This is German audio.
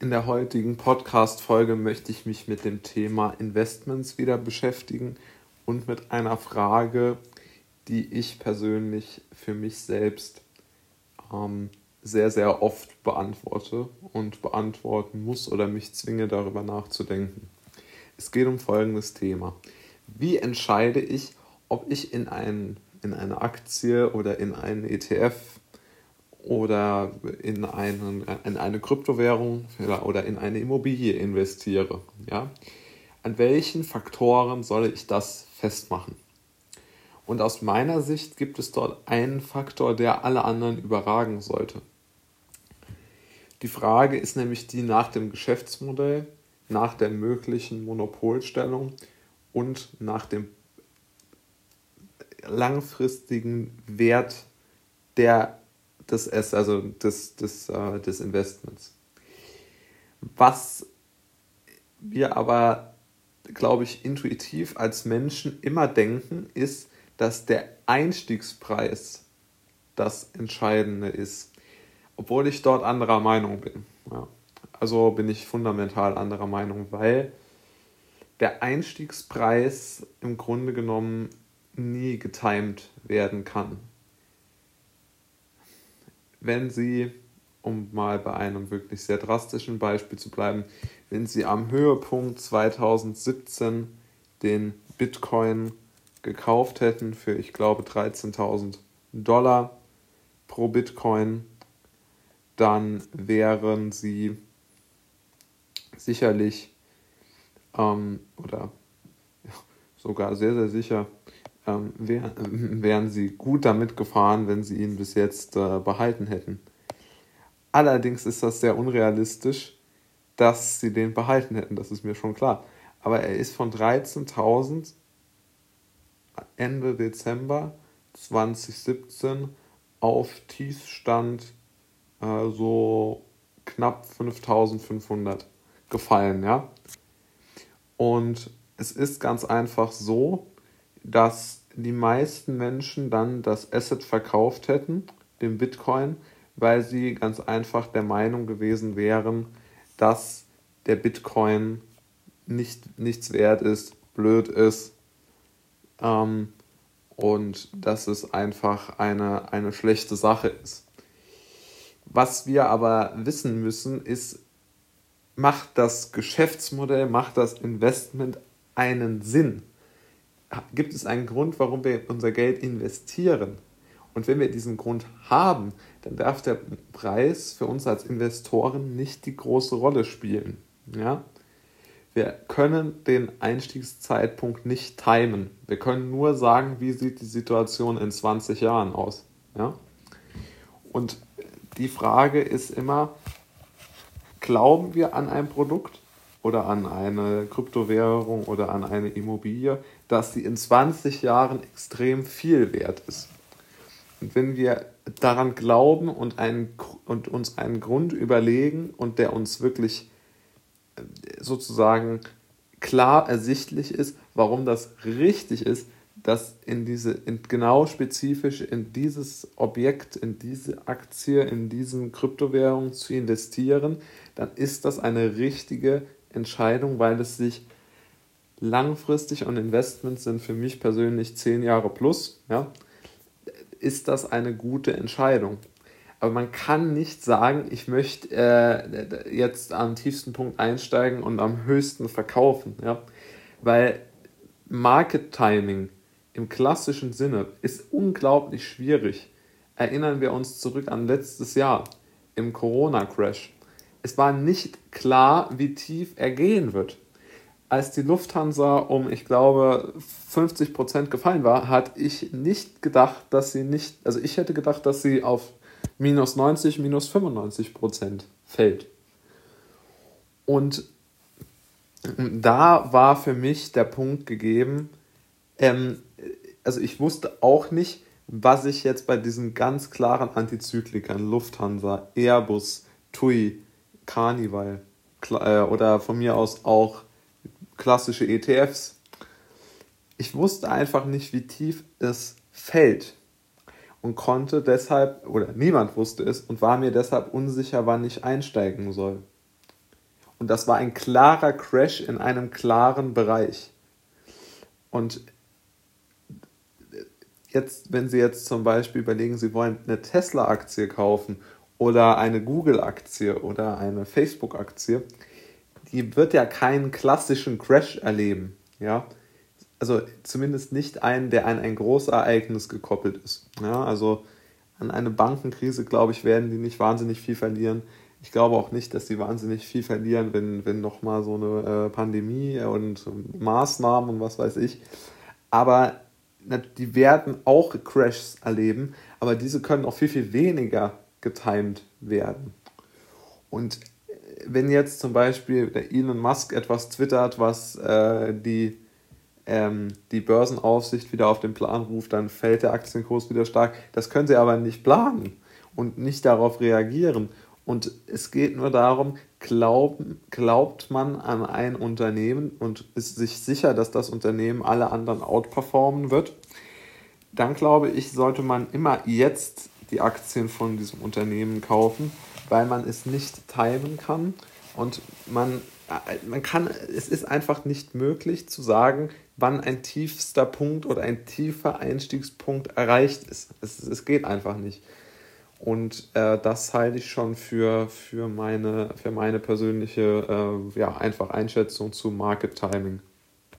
In der heutigen Podcast-Folge möchte ich mich mit dem Thema Investments wieder beschäftigen und mit einer Frage, die ich persönlich für mich selbst ähm, sehr, sehr oft beantworte und beantworten muss oder mich zwinge, darüber nachzudenken. Es geht um folgendes Thema. Wie entscheide ich, ob ich in, ein, in eine Aktie oder in einen ETF oder in, einen, in eine Kryptowährung oder in eine Immobilie investiere. Ja? An welchen Faktoren soll ich das festmachen? Und aus meiner Sicht gibt es dort einen Faktor, der alle anderen überragen sollte. Die Frage ist nämlich die nach dem Geschäftsmodell, nach der möglichen Monopolstellung und nach dem langfristigen Wert der des, also des, des, äh, des Investments. Was wir aber, glaube ich, intuitiv als Menschen immer denken, ist, dass der Einstiegspreis das Entscheidende ist, obwohl ich dort anderer Meinung bin. Ja. Also bin ich fundamental anderer Meinung, weil der Einstiegspreis im Grunde genommen nie getimed werden kann wenn Sie, um mal bei einem wirklich sehr drastischen Beispiel zu bleiben, wenn Sie am Höhepunkt 2017 den Bitcoin gekauft hätten für, ich glaube, 13.000 Dollar pro Bitcoin, dann wären Sie sicherlich ähm, oder sogar sehr, sehr sicher ähm, wär, wären sie gut damit gefahren, wenn sie ihn bis jetzt äh, behalten hätten. Allerdings ist das sehr unrealistisch, dass sie den behalten hätten, das ist mir schon klar. Aber er ist von 13.000 Ende Dezember 2017 auf Tiefstand äh, so knapp 5500 gefallen, ja. Und es ist ganz einfach so, dass die meisten Menschen dann das Asset verkauft hätten, den Bitcoin, weil sie ganz einfach der Meinung gewesen wären, dass der Bitcoin nicht, nichts wert ist, blöd ist ähm, und dass es einfach eine, eine schlechte Sache ist. Was wir aber wissen müssen, ist, macht das Geschäftsmodell, macht das Investment einen Sinn? Gibt es einen Grund, warum wir unser Geld investieren. Und wenn wir diesen Grund haben, dann darf der Preis für uns als Investoren nicht die große Rolle spielen. Ja? Wir können den Einstiegszeitpunkt nicht timen. Wir können nur sagen, wie sieht die Situation in 20 Jahren aus. Ja? Und die Frage ist immer, glauben wir an ein Produkt oder an eine Kryptowährung oder an eine Immobilie, dass sie in 20 Jahren extrem viel wert ist. Und wenn wir daran glauben und, einen, und uns einen Grund überlegen und der uns wirklich äh, sozusagen klar ersichtlich ist, warum das richtig ist, das in diese, in genau spezifisch in dieses Objekt, in diese Aktie, in diesen Kryptowährungen zu investieren, dann ist das eine richtige Entscheidung, weil es sich langfristig und Investments sind für mich persönlich zehn Jahre plus, ja, ist das eine gute Entscheidung. Aber man kann nicht sagen, ich möchte äh, jetzt am tiefsten Punkt einsteigen und am höchsten verkaufen, ja, weil Market Timing im klassischen Sinne ist unglaublich schwierig. Erinnern wir uns zurück an letztes Jahr im Corona-Crash. Es war nicht klar, wie tief er gehen wird als die Lufthansa um, ich glaube, 50 Prozent gefallen war, hatte ich nicht gedacht, dass sie nicht, also ich hätte gedacht, dass sie auf minus 90, minus 95 Prozent fällt. Und da war für mich der Punkt gegeben, ähm, also ich wusste auch nicht, was ich jetzt bei diesen ganz klaren Antizyklikern, Lufthansa, Airbus, TUI, Carnival äh, oder von mir aus auch klassische ETFs. Ich wusste einfach nicht, wie tief es fällt und konnte deshalb, oder niemand wusste es und war mir deshalb unsicher, wann ich einsteigen soll. Und das war ein klarer Crash in einem klaren Bereich. Und jetzt, wenn Sie jetzt zum Beispiel überlegen, Sie wollen eine Tesla-Aktie kaufen oder eine Google-Aktie oder eine Facebook-Aktie, die wird ja keinen klassischen Crash erleben. Ja? Also zumindest nicht einen, der an ein Großereignis gekoppelt ist. Ja? Also an eine Bankenkrise, glaube ich, werden die nicht wahnsinnig viel verlieren. Ich glaube auch nicht, dass die wahnsinnig viel verlieren, wenn, wenn nochmal so eine äh, Pandemie und Maßnahmen und was weiß ich. Aber die werden auch Crashs erleben, aber diese können auch viel, viel weniger getimed werden. Und wenn jetzt zum Beispiel der Elon Musk etwas twittert, was äh, die, ähm, die Börsenaufsicht wieder auf den Plan ruft, dann fällt der Aktienkurs wieder stark. Das können sie aber nicht planen und nicht darauf reagieren. Und es geht nur darum, glauben, glaubt man an ein Unternehmen und ist sich sicher, dass das Unternehmen alle anderen outperformen wird, dann glaube ich, sollte man immer jetzt die Aktien von diesem Unternehmen kaufen, weil man es nicht timen kann und man, man kann, es ist einfach nicht möglich zu sagen, wann ein tiefster Punkt oder ein tiefer Einstiegspunkt erreicht ist. Es, es geht einfach nicht. Und äh, das halte ich schon für, für, meine, für meine persönliche äh, ja, einfach Einschätzung zu Market Timing.